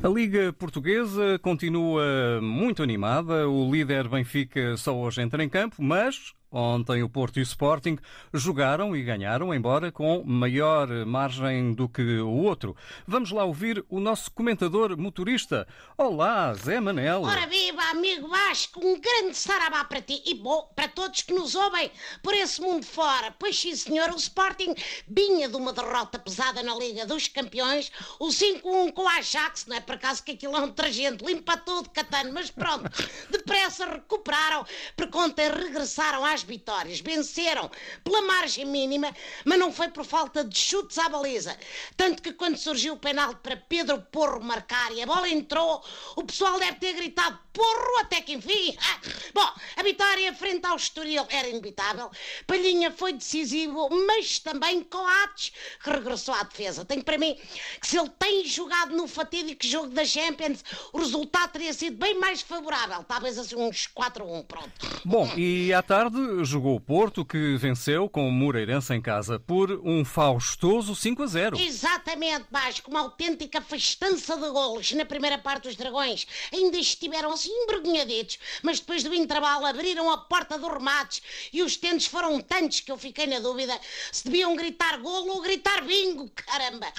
A Liga Portuguesa continua muito animada. O líder Benfica só hoje entra em campo, mas Ontem o Porto e o Sporting jogaram e ganharam, embora com maior margem do que o outro. Vamos lá ouvir o nosso comentador motorista. Olá, Zé Manel. Ora viva, amigo Vasco, um grande sarabá para ti e bom para todos que nos ouvem por esse mundo fora. Pois sim, senhor, o Sporting vinha de uma derrota pesada na Liga dos Campeões, o 5-1 com o Ajax, não é por acaso que aquilo é um tragente, limpa tudo, Catano, mas pronto, depressa recuperaram, porque ontem regressaram às vitórias, venceram pela margem mínima, mas não foi por falta de chutes à baliza. Tanto que quando surgiu o penalti para Pedro Porro marcar e a bola entrou, o pessoal deve ter gritado Porro até que enfim. Ah, bom, a vitória frente ao Estoril era inevitável. Palhinha foi decisivo, mas também Coates, que regressou à defesa. Tenho para mim que se ele tem jogado no fatídico jogo da Champions, o resultado teria sido bem mais favorável. Talvez assim uns 4-1, pronto. Bom, e à tarde jogou o Porto, que venceu com o Moreirense em casa por um faustoso 5 a 0. Exatamente, Vasco, uma autêntica festança de golos na primeira parte dos Dragões. Ainda estiveram envergonhaditos, mas depois do intervalo abriram a porta dos remates e os tentos foram tantos que eu fiquei na dúvida se deviam gritar golo ou gritar bingo, caramba.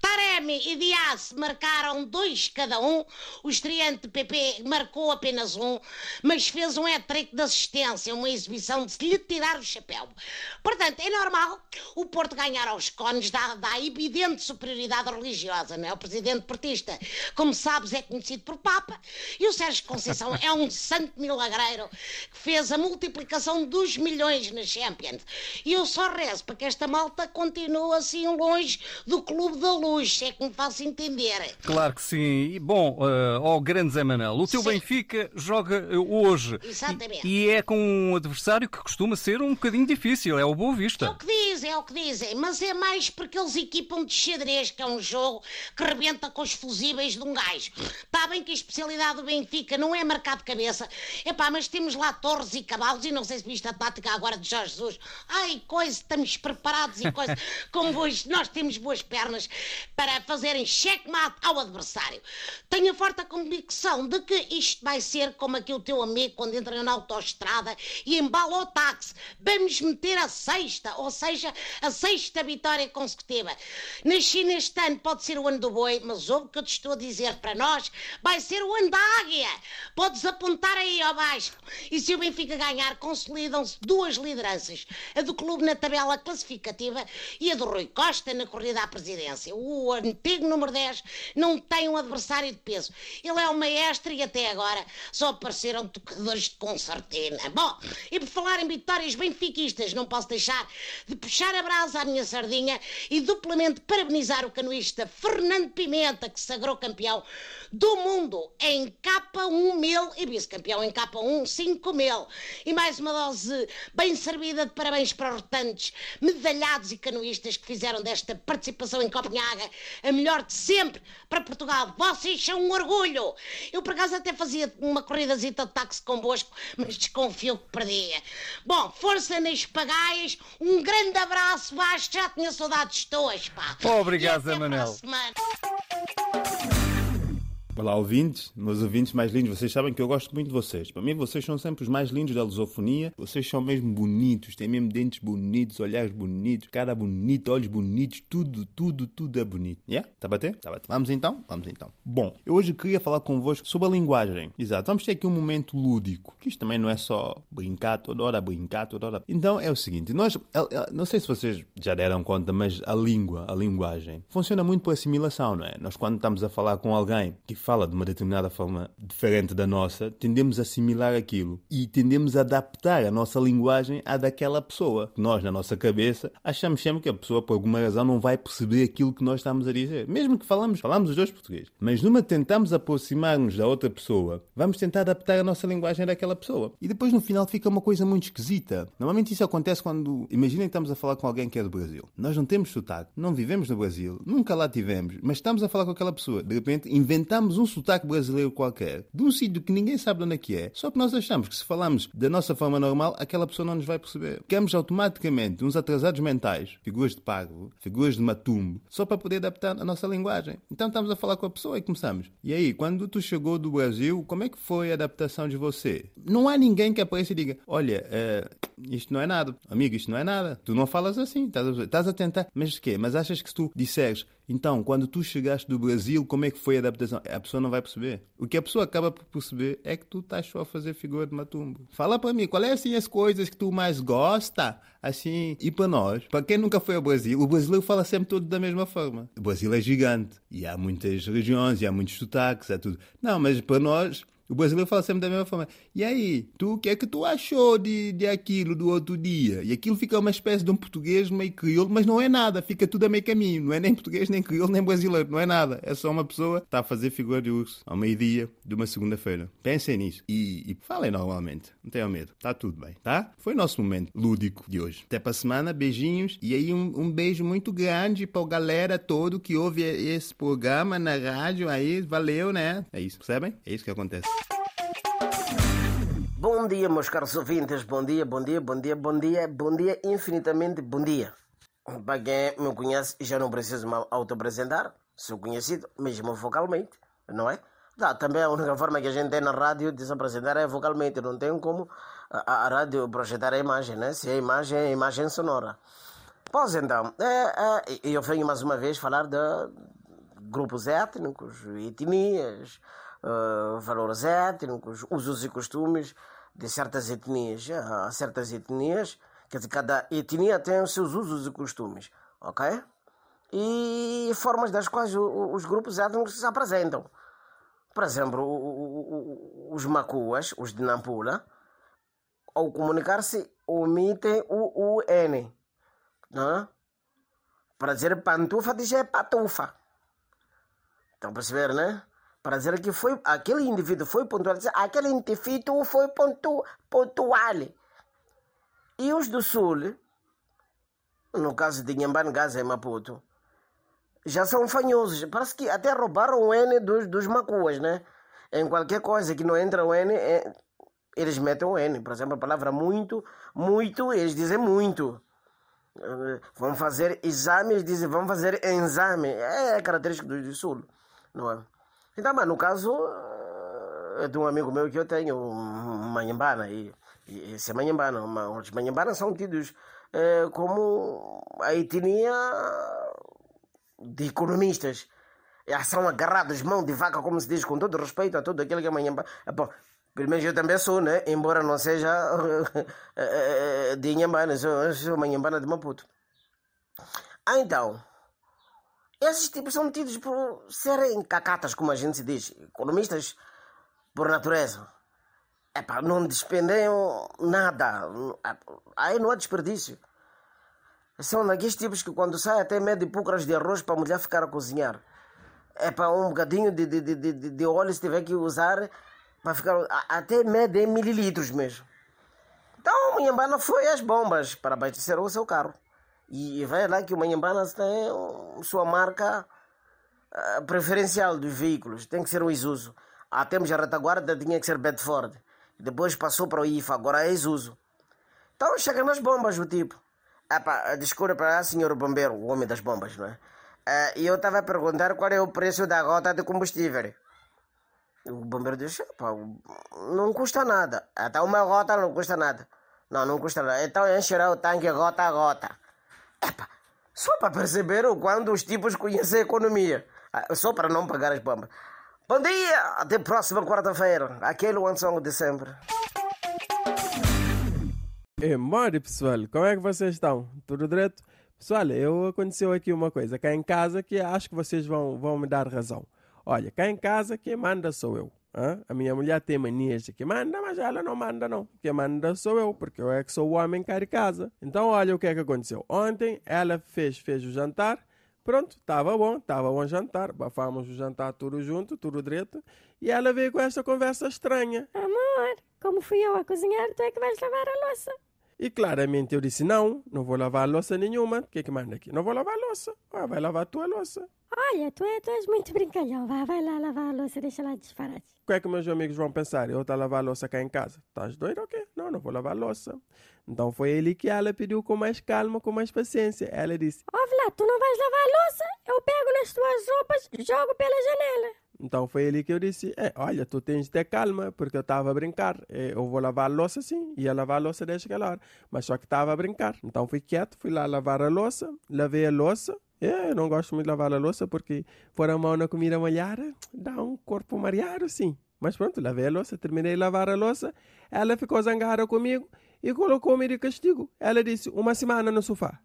Taremi e Dias marcaram dois cada um, o estreante PP marcou apenas um, mas fez um hat-trick de assistência, uma exibição de se lhe tirar o chapéu. Portanto, é normal o Porto ganhar aos cones da, da evidente superioridade religiosa, não é? O presidente portista, como sabes, é conhecido por Papa e o Sérgio Conceição é um santo milagreiro que fez a multiplicação dos milhões na Champions. E eu só rezo para que esta malta continue assim longe do Clube da Luz, se é que me faço entender. Claro que sim. E, bom, uh, ao grande Zé Manel, o teu Sim. Benfica joga uh, hoje. Exatamente. E, e é com um adversário que costuma ser um bocadinho difícil, é o Boa É Vista. o que dizem, é o que dizem, mas é mais porque eles equipam de xadrez, que é um jogo que rebenta com os fusíveis de um gajo. Está bem que a especialidade do Benfica não é marcar de cabeça, epá, mas temos lá torres e cavalos e não sei se viste a tática agora de Jorge Jesus. Ai, coisa, estamos preparados e coisa, como hoje nós temos boas pernas para fazerem checkmate ao adversário. Tenho a forte convicção de que isto vai ser como aqui o teu amigo quando entra na autoestrada e embala o táxi. Vamos meter a sexta, ou seja, a sexta vitória consecutiva. Na China este ano pode ser o ano do boi, mas ouve o que eu te estou a dizer para nós, vai ser o ano da águia. Podes apontar aí ao baixo. E se o Benfica ganhar, consolidam-se duas lideranças. A do clube na tabela classificativa e a do Rui Costa na corrida à presidência. O antigo número 10 não tem um adversário de peso. Ele é o maestro e até agora só apareceram tocadores de concertina. Bom, e por falar em vitórias benfiquistas, não posso deixar de puxar a brasa à minha sardinha e duplamente parabenizar o canoista Fernando Pimenta, que sagrou campeão do mundo em K1 mil e vice-campeão em K1 5 mil. E mais uma dose bem servida de parabéns para os restantes medalhados e canoístas que fizeram desta participação em Copenhaga a melhor de sempre para Portugal. Vocês são um orgulho. Eu, por acaso, até fazia uma corridazita de táxi convosco, mas desconfio que perdia. Bom, força nas pagaias, um grande abraço, Vasco, já tinha saudades tuas, pá. Obrigado, Zé Manel. semana. Olá, ouvintes, meus ouvintes mais lindos, vocês sabem que eu gosto muito de vocês. Para mim, vocês são sempre os mais lindos da lusofonia. Vocês são mesmo bonitos, têm mesmo dentes bonitos, olhares bonitos, cara bonita, olhos bonitos, tudo, tudo, tudo é bonito. Yeah? Tá bater? Tá bater. Vamos então? Vamos então. Bom, eu hoje queria falar convosco sobre a linguagem. Exato, vamos ter aqui um momento lúdico, que isto também não é só brincar toda hora, brincar toda hora. Então é o seguinte, nós, não sei se vocês já deram conta, mas a língua, a linguagem, funciona muito por assimilação, não é? Nós quando estamos a falar com alguém que fala de uma determinada forma diferente da nossa, tendemos a assimilar aquilo e tendemos a adaptar a nossa linguagem à daquela pessoa. Nós, na nossa cabeça, achamos sempre que a pessoa, por alguma razão, não vai perceber aquilo que nós estamos a dizer. Mesmo que falamos, falamos os dois português. Mas numa tentamos aproximar-nos da outra pessoa, vamos tentar adaptar a nossa linguagem daquela pessoa. E depois, no final, fica uma coisa muito esquisita. Normalmente isso acontece quando... Imaginem que estamos a falar com alguém que é do Brasil. Nós não temos sotaque, não vivemos no Brasil, nunca lá tivemos, mas estamos a falar com aquela pessoa. De repente, inventamos um sotaque brasileiro qualquer, de um sítio que ninguém sabe onde é que é, só que nós achamos que se falamos da nossa forma normal, aquela pessoa não nos vai perceber. Ficamos automaticamente uns atrasados mentais, figuras de pago, figuras de matumbo, só para poder adaptar a nossa linguagem. Então estamos a falar com a pessoa e começamos. E aí, quando tu chegou do Brasil, como é que foi a adaptação de você? Não há ninguém que apareça e diga: Olha, é, isto não é nada, amigo, isto não é nada. Tu não falas assim, estás a, estás a tentar. Mas o quê? Mas achas que se tu disseres então, quando tu chegaste do Brasil, como é que foi a adaptação? A pessoa não vai perceber. O que a pessoa acaba por perceber é que tu estás só a fazer figura de matumbo. Fala para mim, qual é assim as coisas que tu mais gosta? Assim, e para nós, para quem nunca foi ao Brasil, o brasileiro fala sempre todo da mesma forma. O Brasil é gigante e há muitas regiões e há muitos sotaques, é tudo. Não, mas para nós, o brasileiro fala sempre da mesma forma. E aí, tu, o que é que tu achou de, de aquilo do outro dia? E aquilo fica uma espécie de um português meio crioulo, mas não é nada, fica tudo a meio caminho. Não é nem português, nem crioulo, nem brasileiro, não é nada. É só uma pessoa que está a fazer figura de urso ao meio-dia de uma segunda-feira. Pensem nisso e, e falem normalmente. Não tenham medo. Está tudo bem, tá? Foi o nosso momento lúdico de hoje. Até para a semana, beijinhos e aí um, um beijo muito grande para a galera todo que ouve esse programa na rádio aí. Valeu, né? É isso, percebem? É isso que acontece. Bom dia, meus caros ouvintes. Bom dia, bom dia, bom dia, bom dia, bom dia, infinitamente bom dia. Para quem me conhece, já não preciso me auto-apresentar. Sou conhecido, mesmo vocalmente, não é? Tá, também a única forma que a gente tem na rádio de se apresentar é vocalmente. Não tem como a, a rádio projetar a imagem, né? Se a imagem é imagem sonora. Pois então, é, é, eu venho mais uma vez falar de grupos étnicos, etnias, uh, valores étnicos, usos e costumes de certas etnias. Há certas etnias, quer dizer, cada etnia tem os seus usos e costumes, ok? E formas das quais os grupos étnicos se apresentam. Por exemplo, os macuas, os de Nampula, ao comunicar-se, omitem o, o N. Né? Para dizer pantufa, diz é patufa. Estão a perceber, né? Para dizer que foi aquele indivíduo foi pontual, aquele indivíduo foi pontu, pontual. E os do Sul, no caso de Nhambane Gaza e Maputo, já são fanhosos. Parece que até roubaram o N dos, dos macuas, né? Em qualquer coisa que não entra o N, é, eles metem o N. Por exemplo, a palavra muito, muito, eles dizem muito. Vão fazer exames, dizem vão fazer exame. É característico do, do Sul, não é? Então, mas no caso é de um amigo meu que eu tenho, um manhambana, e, e esse é manhambana, os manhambanas são tidos é, como a etnia de economistas. São agarrados mão de vaca, como se diz, com todo respeito a tudo aquilo que é manhambana. Bom, pelo menos eu também sou, né? Embora não seja de Inhambana, sou, sou manhambana de Maputo. Ah, então, esses tipos são tidos por serem cacatas, como a gente se diz, economistas por natureza. Epá, não despendem nada. Aí não há desperdício. São daqueles tipos que quando sai até meio de púcaras de arroz para a mulher ficar a cozinhar. É para um bocadinho de, de, de, de, óleo se tiver que usar para ficar até meio de mililitros mesmo. Então, minha banda foi às bombas para abastecer o seu carro. E vai lá que o Manhambanas tem sua marca uh, preferencial dos veículos. Tem que ser o Isuzu. Há tempos a retaguarda tinha que ser Bedford. Depois passou para o IFA, agora é Isuzu. Então chega nas bombas o tipo. Epá, desculpa para senhor bombeiro, o homem das bombas, não é? Uh, e eu estava a perguntar qual é o preço da gota de combustível. O bombeiro disse, não custa nada. Até uma gota não custa nada. Não, não custa nada. Então encherá o tanque gota a gota. Epa, só para perceber o quanto os tipos conhecem a economia. Ah, só para não pagar as bombas. Bom dia! Até próxima quarta-feira. Aquele one song de sempre. É, mori pessoal, como é que vocês estão? Tudo direito? Pessoal, eu aconteceu aqui uma coisa cá em casa que acho que vocês vão, vão me dar razão. Olha, cá em casa quem manda sou eu. Hã? A minha mulher tem manias de que manda, mas ela não manda, não. Quem manda sou eu, porque eu é que sou o homem cá de casa. Então, olha o que é que aconteceu. Ontem ela fez, fez o jantar. Pronto, estava bom, estava bom jantar. Bafamos o jantar tudo junto, tudo direito. E ela veio com esta conversa estranha. Amor, como fui eu a cozinhar, tu é que vais lavar a louça. E claramente eu disse: não, não vou lavar louça nenhuma. O que é que manda aqui? Não vou lavar louça. Ah, vai lavar a tua louça. Olha, tu, é, tu és muito brincalhão. Vai, vai lá lavar a louça, deixa lá disparate. O que é que meus amigos vão pensar? Eu estou a lavar a louça cá em casa. Estás doido ou quê? Não, não vou lavar a louça. Então foi ele que ela pediu com mais calma, com mais paciência. Ela disse: Ouve lá, tu não vais lavar a louça? Eu pego nas tuas roupas e jogo pela janela. Então foi ele que eu disse: é, Olha, tu tens de ter calma, porque eu estava a brincar. É, eu vou lavar a louça sim, ia lavar a louça desde aquela hora, mas só que estava a brincar. Então fui quieto, fui lá lavar a louça, lavei a louça. É, eu não gosto muito de lavar a louça porque pôr a mão na comida molhada dá um corpo mareado, sim. Mas pronto, lavei a louça, terminei de lavar a louça. Ela ficou zangada comigo e colocou-me de castigo. Ela disse: Uma semana no sofá.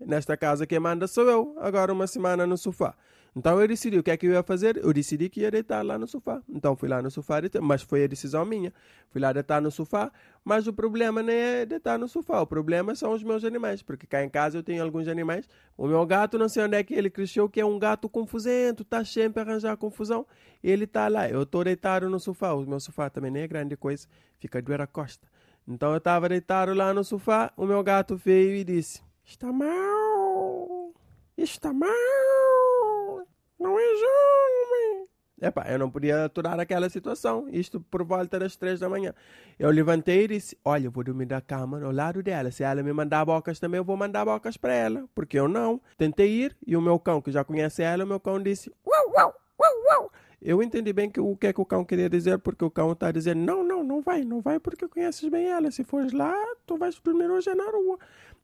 Nesta casa quem manda sou eu, agora uma semana no sofá. Então eu decidi o que é que eu ia fazer. Eu decidi que ia deitar lá no sofá. Então fui lá no sofá, mas foi a decisão minha. Fui lá deitar no sofá, mas o problema não é deitar no sofá. O problema são os meus animais, porque cá em casa eu tenho alguns animais. O meu gato, não sei onde é que ele cresceu, que é um gato confusento, tá sempre a arranjar confusão. Ele tá lá. Eu tô deitado no sofá. O meu sofá também nem é grande coisa, fica de a costa. Então eu estava deitado lá no sofá, o meu gato veio e disse: Está mal, está mal. Não é jogo, Epá, eu não podia aturar aquela situação. Isto por volta das três da manhã. Eu levantei e disse: Olha, eu vou dormir da cama ao lado dela. Se ela me mandar bocas também, eu vou mandar bocas para ela. Porque eu não. Tentei ir e o meu cão, que já conhece ela, o meu cão disse: Uau, uau, uau, uau. Eu entendi bem que, o que é que o cão queria dizer, porque o cão está dizendo: Não, não, não vai, não vai, porque conheces bem ela. Se fores lá, tu vais dormir hoje na rua.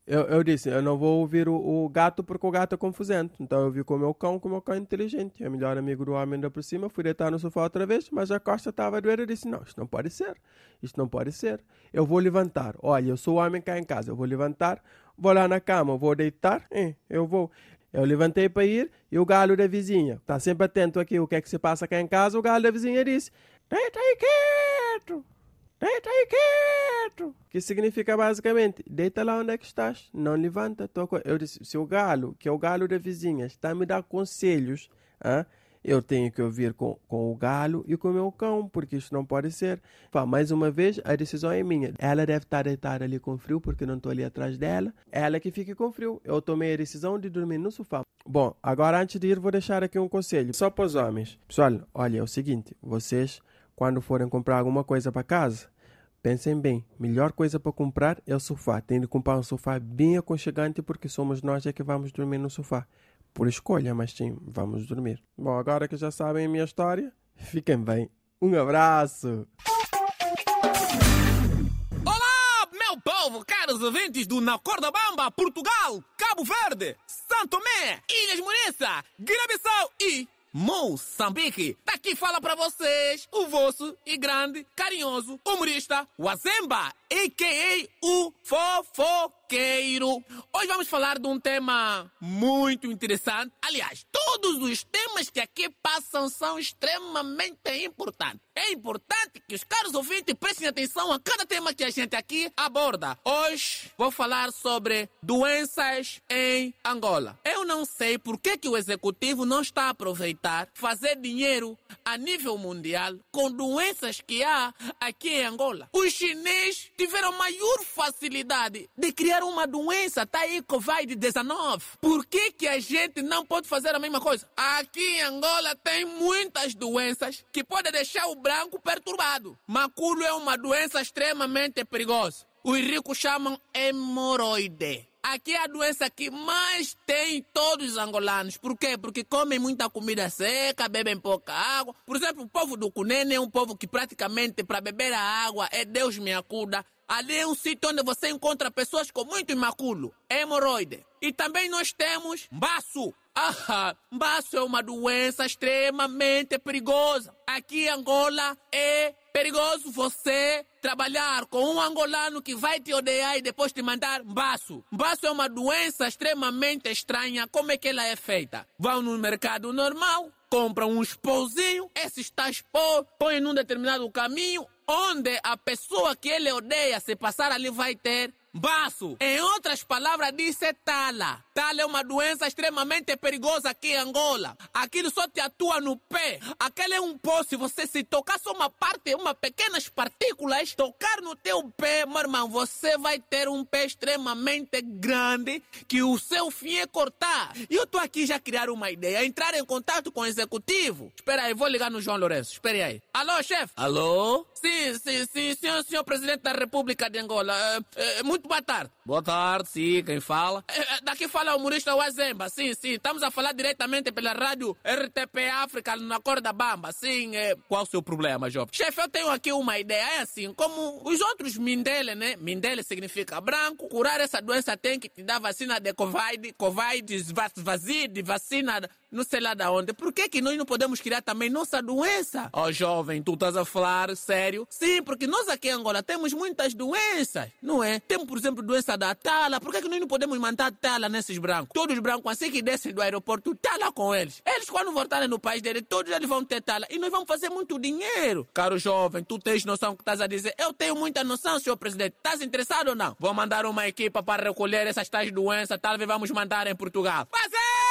Eu, eu disse, eu não vou ouvir o, o, gato porque o gato é confusento. Então eu vi com o meu cão, com o meu cão inteligente. É o melhor amigo do homem ainda por cima. Fui deitar no sofá outra vez, mas a costa estava doer. Eu disse, não, isto não pode ser. Isto não pode ser. Eu vou levantar. Olha, eu sou o homem cá em casa. Eu vou levantar, vou lá na cama, vou deitar. É, eu vou. Eu levantei para ir e o galo da vizinha, está sempre atento aqui o que é que se passa cá em casa, o galo da vizinha disse, deita aí quieto. Deita aí quieto! Que significa basicamente, deita lá onde é que estás, não levanta. Toco. Eu disse, se o galo, que é o galo da vizinha, está a me dar conselhos, hein? Eu tenho que ouvir com, com o galo e com o meu cão, porque isso não pode ser. Pá, mais uma vez, a decisão é minha. Ela deve estar deitada ali com frio, porque não estou ali atrás dela. Ela que fique com frio. Eu tomei a decisão de dormir no sofá. Bom, agora antes de ir, vou deixar aqui um conselho, só para os homens. Pessoal, olha, é o seguinte, vocês quando forem comprar alguma coisa para casa, pensem bem, melhor coisa para comprar é o sofá. Tem de comprar um sofá bem aconchegante porque somos nós é que vamos dormir no sofá. Por escolha, mas sim, vamos dormir. Bom, agora que já sabem a minha história, fiquem bem. Um abraço! Olá, meu povo, caros ouvintes do Na Corda Bamba, Portugal, Cabo Verde, Santo Tomé, Ilhas Muniça, Guiné-Bissau e Moçambique. Daqui fala para vocês o vosso e grande, carinhoso humorista Wazemba, a.k.a. o Fofoqueiro. Hoje vamos falar de um tema muito interessante. Aliás, todos os temas que aqui passam são extremamente importantes. É importante que os caros ouvintes prestem atenção a cada tema que a gente aqui aborda. Hoje vou falar sobre doenças em Angola. Eu não sei por que, que o executivo não está a aproveitar fazer dinheiro a nível mundial com doenças que há aqui em Angola. Os chineses tiveram maior facilidade de criar uma doença, tá aí Covid-19. Por que, que a gente não pode fazer a mesma coisa? Aqui em Angola tem muitas doenças que podem deixar o branco perturbado. Maculo é uma doença extremamente perigosa. Os ricos chamam hemorroide. Aqui é a doença que mais tem todos os angolanos. Por quê? Porque comem muita comida seca, bebem pouca água. Por exemplo, o povo do Cunene é um povo que praticamente para beber a água é Deus me acuda. Ali é um sítio onde você encontra pessoas com muito imaculo, hemorroide. E também nós temos baço. Ah, baço é uma doença extremamente perigosa. Aqui em Angola é perigoso você trabalhar com um angolano que vai te odiar e depois te mandar baço. Baço é uma doença extremamente estranha. Como é que ela é feita? Vão no mercado normal, compram um expôzinho, esse está expor, põe num determinado caminho, onde a pessoa que ele odeia, se passar ali, vai ter baço. Em outras palavras, disse tala. Tala é uma doença extremamente perigosa aqui em Angola. Aquilo só te atua no pé. Aquele é um pó, se você se tocar só uma parte, uma pequenas partículas, tocar no teu pé, meu irmão, você vai ter um pé extremamente grande que o seu fim é cortar. E eu tô aqui já criar uma ideia, entrar em contato com o executivo. Espera aí, vou ligar no João Lourenço. Espere aí. Alô, chefe? Alô? Sim, sim, sim, senhor, senhor presidente da República de Angola. É, é, muito boa tarde. Boa tarde, sim, quem fala? É, daqui fala o humorista Wazemba, sim, sim. Estamos a falar diretamente pela rádio RTP África na Corda Bamba, sim. É... Qual o seu problema, jovem? Chefe, eu tenho aqui uma ideia, é assim, como os outros Mindele, né? Mindele significa branco. Curar essa doença tem que te dar vacina de Covid, Covid, vacina não sei lá da onde. Por que, que nós não podemos criar também nossa doença? Ó, oh, jovem, tu estás a falar sério? Sim, porque nós aqui em Angola temos muitas doenças, não é? Temos, por exemplo, doença da tala. Por que, que nós não podemos mandar tala nesses brancos? Todos os brancos, assim que descem do aeroporto, tala com eles. Eles, quando voltarem no país deles, todos eles vão ter tala. E nós vamos fazer muito dinheiro. Caro jovem, tu tens noção que estás a dizer? Eu tenho muita noção, senhor presidente. Estás interessado ou não? Vou mandar uma equipa para recolher essas tais doenças, talvez vamos mandar em Portugal. Fazer!